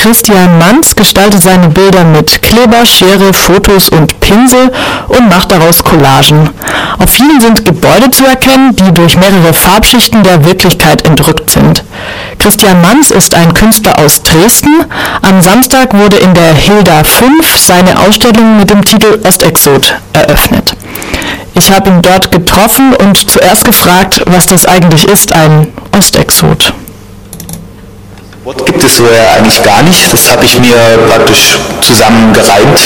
Christian Manz gestaltet seine Bilder mit Kleber, Schere, Fotos und Pinsel und macht daraus Collagen. Auf vielen sind Gebäude zu erkennen, die durch mehrere Farbschichten der Wirklichkeit entrückt sind. Christian Manz ist ein Künstler aus Dresden. Am Samstag wurde in der Hilda 5 seine Ausstellung mit dem Titel Ostexot eröffnet. Ich habe ihn dort getroffen und zuerst gefragt, was das eigentlich ist, ein Ostexot. Wort gibt es so ja eigentlich gar nicht. Das habe ich mir praktisch zusammengereimt.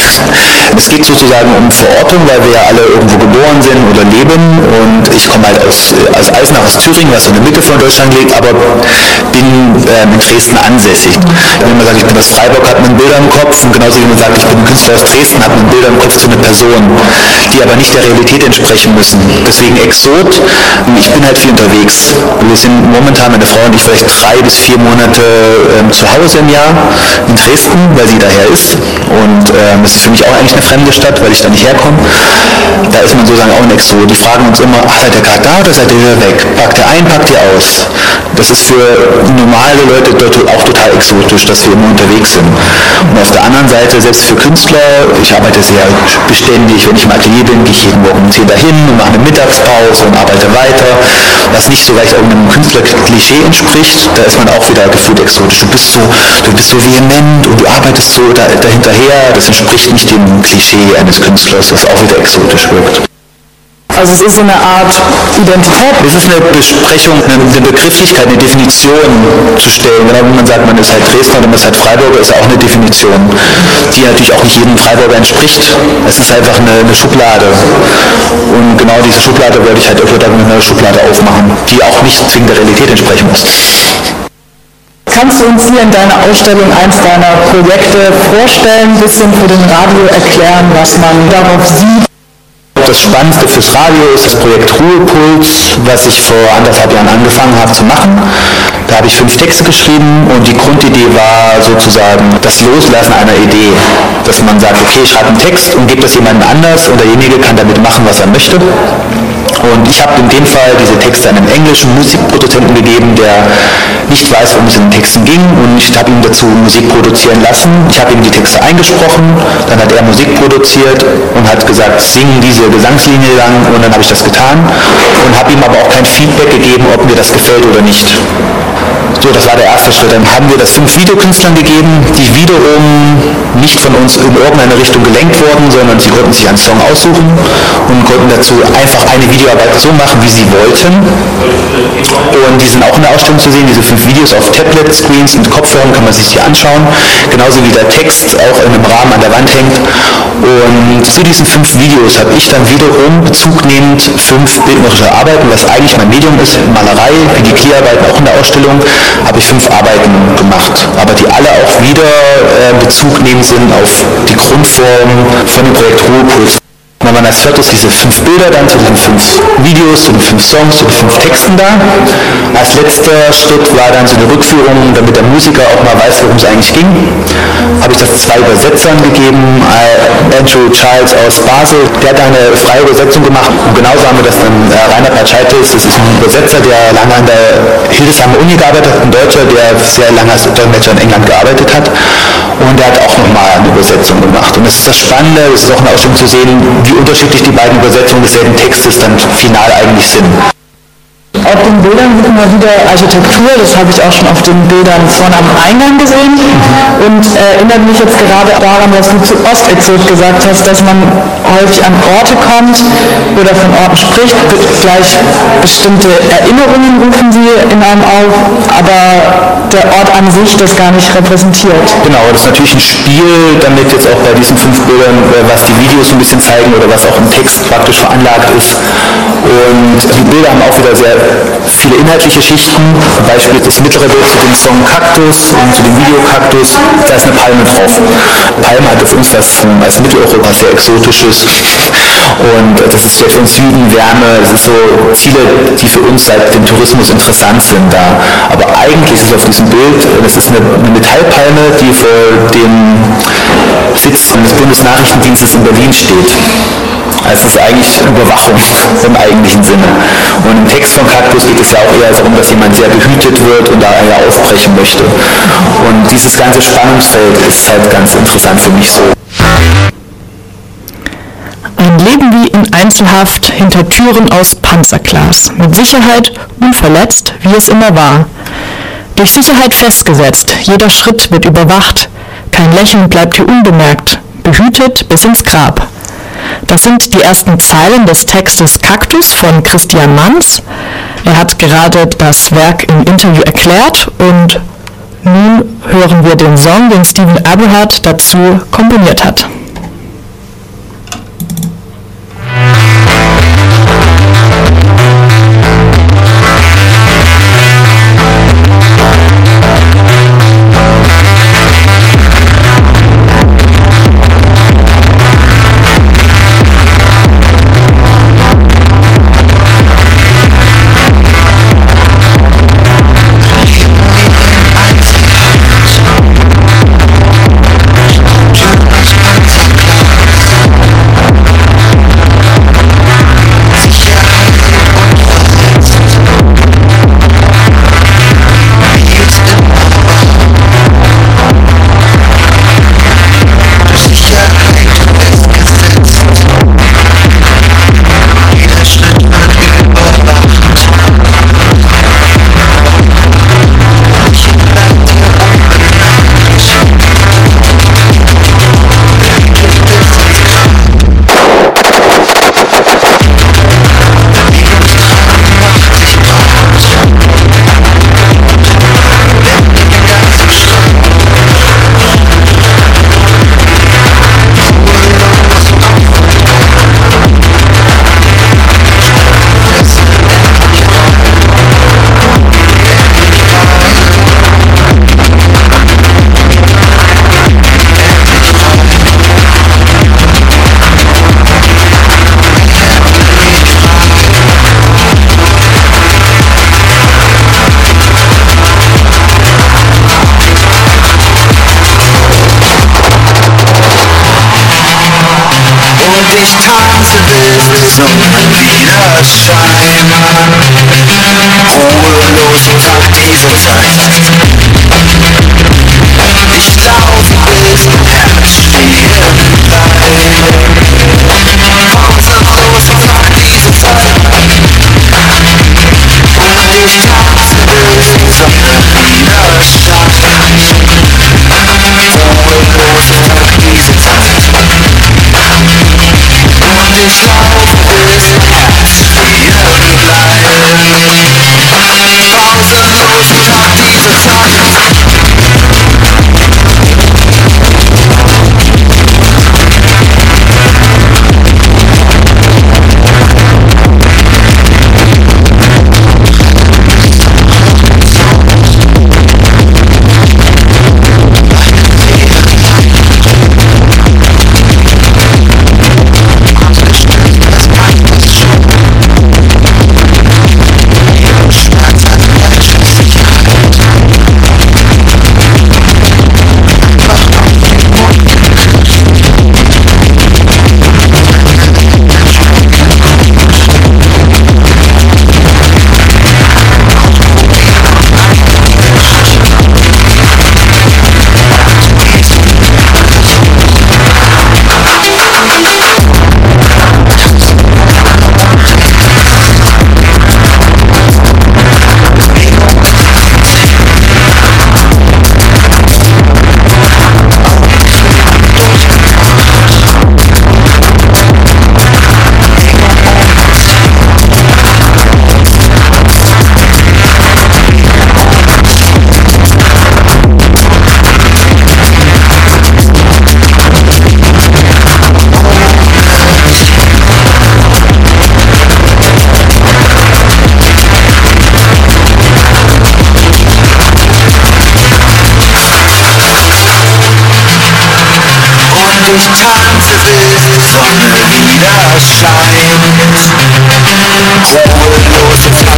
Es geht sozusagen um Verortung, weil wir ja alle irgendwo geboren sind oder leben. Und ich komme halt aus, aus Eisenach, aus Thüringen, was in der Mitte von Deutschland liegt, aber bin äh, in Dresden ansässig. Wenn man sagt, ich bin aus Freiburg, hat man Bilder im Kopf. Und genauso wie man sagt, ich bin ein Künstler aus Dresden, hat man Bilder im Kopf zu einer Person, die aber nicht der Realität entsprechen müssen. Deswegen Exot. Ich bin halt viel unterwegs. Wir sind momentan, meine Frau und ich, vielleicht drei bis vier Monate ähm, zu Hause im Jahr in Dresden, weil sie daher ist. Und ähm, es ist für mich auch eigentlich eine fremde Stadt, weil ich da nicht herkomme. Da ist man sozusagen auch ein Exot. Die fragen uns immer, ach, seid ihr gerade da oder seid ihr wieder weg? Packt ihr ein, packt ihr aus? Das ist für normale Leute dort auch total exotisch, dass wir immer unterwegs sind. Und auf der anderen Seite, selbst für Künstler, ich arbeite sehr beständig, wenn ich im Atelier bin, gehe ich jeden Morgen 10 dahin und mache eine Mittagspause und arbeite weiter, was nicht so leicht irgendeinem Künstlerklischee entspricht, da ist man auch wieder gefühlt exotisch. Du bist so, du bist so vehement und du arbeitest so da, dahinterher. Das entspricht nicht dem Klischee eines Künstlers, das auch wieder exotisch wirkt. Also es ist so eine Art Identität. Es ist eine Besprechung, eine, Begrifflichkeit, eine Definition zu stellen. Genau wie man sagt, man ist halt Dresdner oder man ist halt Freiburger, ist auch eine Definition, die natürlich auch nicht jedem Freiburger entspricht. Es ist einfach eine, eine Schublade. Und genau diese Schublade wollte ich halt öfter mit einer Schublade aufmachen, die auch nicht zwingend der Realität entsprechen muss. Kannst du uns hier in deiner Ausstellung eins deiner Projekte vorstellen, ein bisschen für den Radio erklären, was man darauf sieht? Das Spannendste fürs Radio ist das Projekt Ruhepuls, was ich vor anderthalb Jahren angefangen habe zu machen. Da habe ich fünf Texte geschrieben und die Grundidee war sozusagen das Loslassen einer Idee. Dass man sagt, okay, ich schreibe einen Text und gebe das jemandem anders und derjenige kann damit machen, was er möchte. Und ich habe in dem Fall diese Texte einem englischen Musikproduzenten gegeben, der nicht weiß, worum es in den Texten ging und ich habe ihn dazu Musik produzieren lassen. Ich habe ihm die Texte eingesprochen, dann hat er Musik produziert und hat gesagt, singen diese Gesangslinie lang und dann habe ich das getan und habe ihm aber auch kein Feedback gegeben, ob mir das gefällt oder nicht. So, das war der erste Schritt. Dann haben wir das fünf Videokünstlern gegeben, die wiederum nicht von uns in irgendeine Richtung gelenkt wurden, sondern sie konnten sich einen Song aussuchen und konnten dazu einfach eine Videoarbeit so machen, wie sie wollten. Und die sind auch in der Ausstellung zu sehen, diese fünf Videos auf Tablet-Screens mit Kopfhörern kann man sich die anschauen, genauso wie der Text auch in einem Rahmen an der Wand hängt. Und zu diesen fünf Videos habe ich dann wiederum bezugnehmend fünf bildnerische Arbeiten, was eigentlich mein Medium ist, Malerei, wie die Keyarbeiten auch in der Ausstellung, habe ich fünf Arbeiten gemacht, aber die alle auch wieder äh, Bezug nehmen sind auf die Grundform von dem Projekt Ruhepuls. Und dann als viertes diese fünf Bilder dann zu den fünf Videos, zu den fünf Songs, zu den fünf Texten da. Als letzter Schritt war dann so eine Rückführung, damit der Musiker auch mal weiß, worum es eigentlich ging. Habe ich das zwei Übersetzern gegeben, äh, Andrew Charles aus Basel, der hat eine freie Übersetzung gemacht und genauso haben wir das dann äh, Rainer Patschaitis, das ist ein Übersetzer, der lange an der Hildesheimer Uni gearbeitet hat, ein Deutscher, der sehr lange als Dolmetscher in England gearbeitet hat und der hat auch nochmal eine Übersetzung gemacht. Und es ist das Spannende, es ist auch eine Ausstellung zu sehen, wie unterschiedlich die beiden Übersetzungen desselben Textes dann final eigentlich sind. Auf den Bildern sieht man wieder Architektur, das habe ich auch schon auf den Bildern vorne am Eingang gesehen und erinnert mich jetzt gerade daran, was du zu Ostexot gesagt hast, dass man häufig an Orte kommt oder von Orten spricht, gleich bestimmte Erinnerungen rufen sie in einem auf, aber der Ort an sich das gar nicht repräsentiert. Genau, das ist natürlich ein Spiel, damit jetzt auch bei diesen fünf Bildern, äh, was die Videos ein bisschen zeigen oder was auch im Text praktisch veranlagt ist. Und die Bilder haben auch wieder sehr viele inhaltliche Schichten, zum Beispiel das mittlere Bild zu dem Song Kaktus und zu dem Video Kaktus, da ist eine Palme drauf. Palme hat für uns was als Mitteleuropa sehr exotisches und das ist für uns Süden, Wärme, das ist so Ziele, die für uns seit dem Tourismus interessant sind da. Aber eigentlich ist es auf diesem Bild, es ist eine, eine Metallpalme, die vor dem Sitz des Bundesnachrichtendienstes in Berlin steht. Es ist eigentlich Überwachung im eigentlichen Sinne. Und im Text von Kaktus geht es ja auch eher darum, dass jemand sehr behütet wird und da eher aufbrechen möchte. Und dieses ganze Spannungsfeld ist halt ganz interessant für mich so. Ein Leben wie in Einzelhaft hinter Türen aus Panzerglas. Mit Sicherheit unverletzt, wie es immer war. Durch Sicherheit festgesetzt, jeder Schritt wird überwacht. Kein Lächeln bleibt hier unbemerkt. Behütet bis ins Grab. Das sind die ersten Zeilen des Textes Kaktus von Christian Manns. Er hat gerade das Werk im Interview erklärt und nun hören wir den Song, den Stephen Aberhart dazu komponiert hat. times of this There's no need a shine. All nicht Tante will, Sonne wieder scheint. Ruhelos ist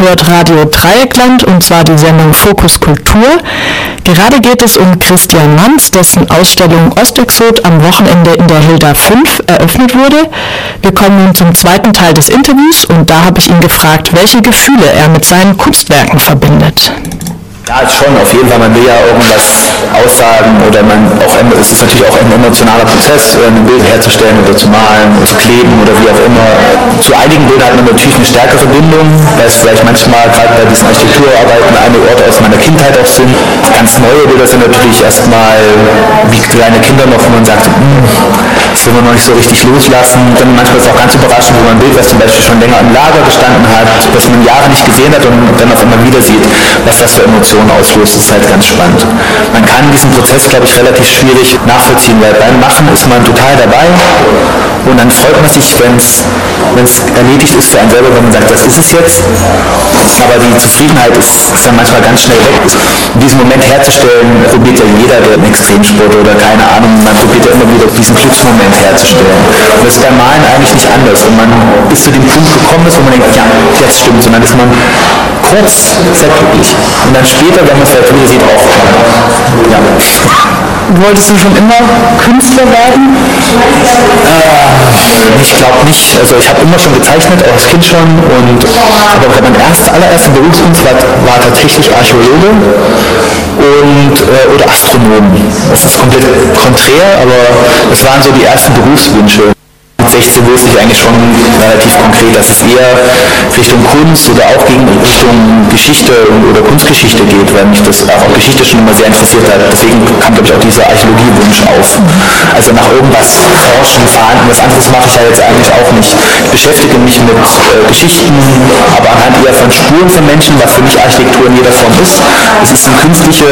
hört Radio Dreieckland und zwar die Sendung Fokus Kultur. Gerade geht es um Christian Manz, dessen Ausstellung Ostexot am Wochenende in der Hilda 5 eröffnet wurde. Wir kommen nun zum zweiten Teil des Interviews und da habe ich ihn gefragt, welche Gefühle er mit seinen Kunstwerken verbindet. Ja, schon, auf jeden Fall. Man will ja irgendwas aussagen oder man auch, es ist natürlich auch ein emotionaler Prozess, äh, ein Bild herzustellen oder zu malen oder zu kleben oder wie auch immer. Zu einigen Bildern hat man natürlich eine stärkere Bindung, weil es vielleicht manchmal gerade bei diesen Architekturarbeiten eine Orte aus meiner Kindheit auch sind. Ganz neue Bilder sind natürlich erstmal wie kleine Kinder noch, wo man sagt, hm, will man noch nicht so richtig loslassen. Dann manchmal ist es auch ganz überraschend, wo man ein Bild, was zum Beispiel schon länger im Lager gestanden hat, was man Jahre nicht gesehen hat und dann auf einmal wieder sieht, was das für Emotionen auslöst, ist halt ganz spannend. Man kann diesen Prozess, glaube ich, relativ schwierig nachvollziehen, weil beim Machen ist man total dabei und dann freut man sich, wenn es erledigt ist für einen selber, wenn man sagt, das ist es jetzt. Aber die Zufriedenheit ist, ist dann manchmal ganz schnell weg. Und diesen Moment herzustellen, probiert ja jeder, der einen Extremsport oder keine Ahnung, man probiert ja immer wieder diesen Glücksmoment herzustellen. Und das ist beim Malen eigentlich nicht anders. Wenn man bis zu dem Punkt gekommen ist, wo man denkt, ja, jetzt stimmt, und dann ist man kurz sehr glücklich. Und dann später, wenn man es vielleicht wieder sieht, auch ja. Wolltest du schon immer Künstler werden? Äh, ich glaube nicht. Also ich habe immer schon gezeichnet, auch als Kind schon. Und, aber mein erster, allererster Berufswunsch war, war tatsächlich Archäologe und, äh, oder Astronom. Das ist komplett konträr, aber das waren so die ersten Berufswünsche. 16 wusste ich eigentlich schon relativ konkret, dass es eher Richtung Kunst oder auch gegen Richtung Geschichte oder Kunstgeschichte geht, weil mich das auch Geschichte schon immer sehr interessiert hat. Deswegen kam, glaube ich, auch dieser Archäologiewunsch auf. Also nach irgendwas forschen, verhandeln, was anderes mache ich ja jetzt eigentlich auch nicht. Ich beschäftige mich mit äh, Geschichten, aber anhand eher von Spuren von Menschen, was für mich Architektur in jeder Form ist. Es sind künstliche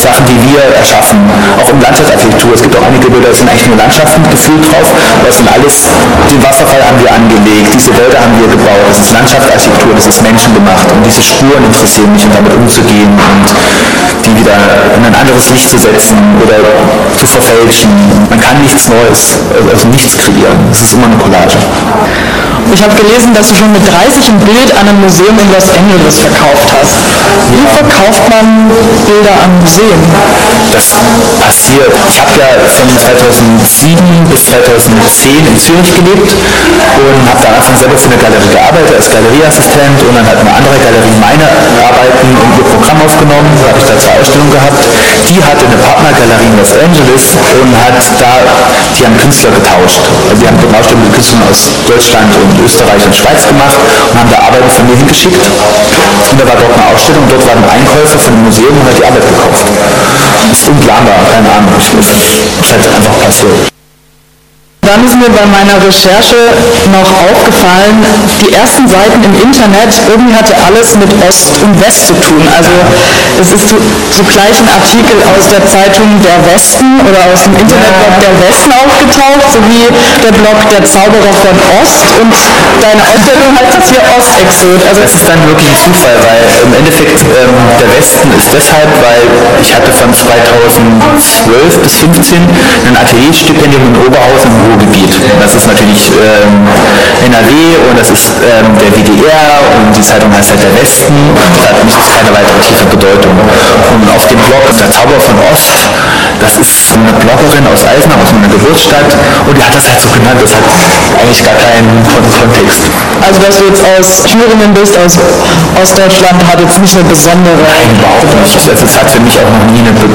Sachen, die wir erschaffen, auch im Landschaftsarchitektur. Es gibt auch einige Bilder, da sind eigentlich nur Landschaften gefühlt drauf, aber es sind alles den Wasserfall haben wir angelegt, diese Wälder haben wir gebaut, das ist Landschaftsarchitektur, das ist menschengemacht und diese Spuren interessieren mich und damit umzugehen und anderes Licht zu setzen oder zu verfälschen. Man kann nichts Neues, also nichts kreieren. Es ist immer eine Collage. Ich habe gelesen, dass du schon mit 30 ein Bild an einem Museum in Los Angeles verkauft hast. Wie verkauft man Bilder an Museen? Das passiert. Ich habe ja von 2007 bis 2010 in Zürich gelebt und habe da Anfang selber für eine Galerie gearbeitet als Galerieassistent und dann hat eine andere Galerie meine Arbeiten in ihr Programm aufgenommen. Zwei Ausstellungen gehabt. Die hatte eine Partnergalerie in Los Angeles und hat da, die haben Künstler getauscht. Also die haben eine Ausstellung mit Künstlern aus Deutschland und Österreich und Schweiz gemacht und haben da Arbeiten von mir hingeschickt. Und da war dort eine Ausstellung, dort waren Einkäufer von dem Museum und hat die Arbeit gekauft. Das ist unplanbar, keine Ahnung. Das ist halt einfach passiert. Dann ist mir bei meiner Recherche noch aufgefallen, die ersten Seiten im Internet, irgendwie hatte alles mit Ost und West zu tun. Also es ist zugleich ein Artikel aus der Zeitung Der Westen oder aus dem Internetblog Der Westen aufgetaucht, sowie der Blog Der Zauberer von Ost und deine Ausstellung heißt das hier Ostexot. Also das ist dann wirklich ein Zufall, weil im Endeffekt ähm, der Westen ist deshalb, weil ich hatte von 2012 bis 2015 ein Atelierstipendium in Oberhausen im Ruhrgebiet. Das ist natürlich ähm, NRW und das ist ähm, der WDR und die Zeitung heißt halt der Westen. Das hat nicht keine weitere tiefe Bedeutung. Und auf dem Blog Der Zauber von Ost, das ist eine Bloggerin aus Eisenach, aus meiner Geburtsstadt und die hat das halt so genannt. Das hat eigentlich gar keinen Kontext. Also dass du jetzt aus Thüringen bist, aus Ostdeutschland, hat jetzt nicht eine besondere... Nein, überhaupt nicht. Also es hat für mich auch noch nie eine... Be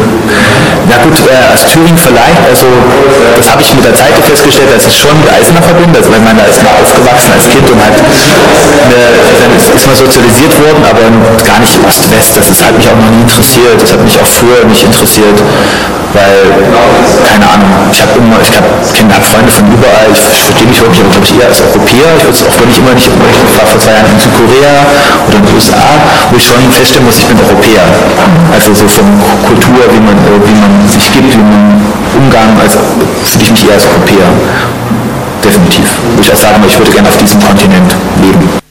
Na gut, äh, aus Thüringen vielleicht, also das habe ich mit der Zeit festgestellt, dass ich schon mit Eisenach verbinde. Also wenn man da ist mal aufgewachsen als Kind und halt eine, dann ist man sozialisiert worden, aber gar nicht Ost-West. Das, das hat mich auch noch nie interessiert. Das hat mich auch früher nicht interessiert, weil, keine Ahnung, ich habe immer, ich habe Freunde von überall, ich verstehe mich wirklich, aber glaube ich eher als Europäer. Ich würde es auch, wenn ich immer nicht, ich war vor zwei Jahren in Südkorea oder in den USA, wo ich schon feststellen muss, ich bin Europäer. Also so von Kultur, wie man, wie man sich gibt, wie man Umgang, als fühle ich mich eher als Europäer. Definitiv. Würde ich auch sagen, ich würde gerne auf diesem Kontinent leben.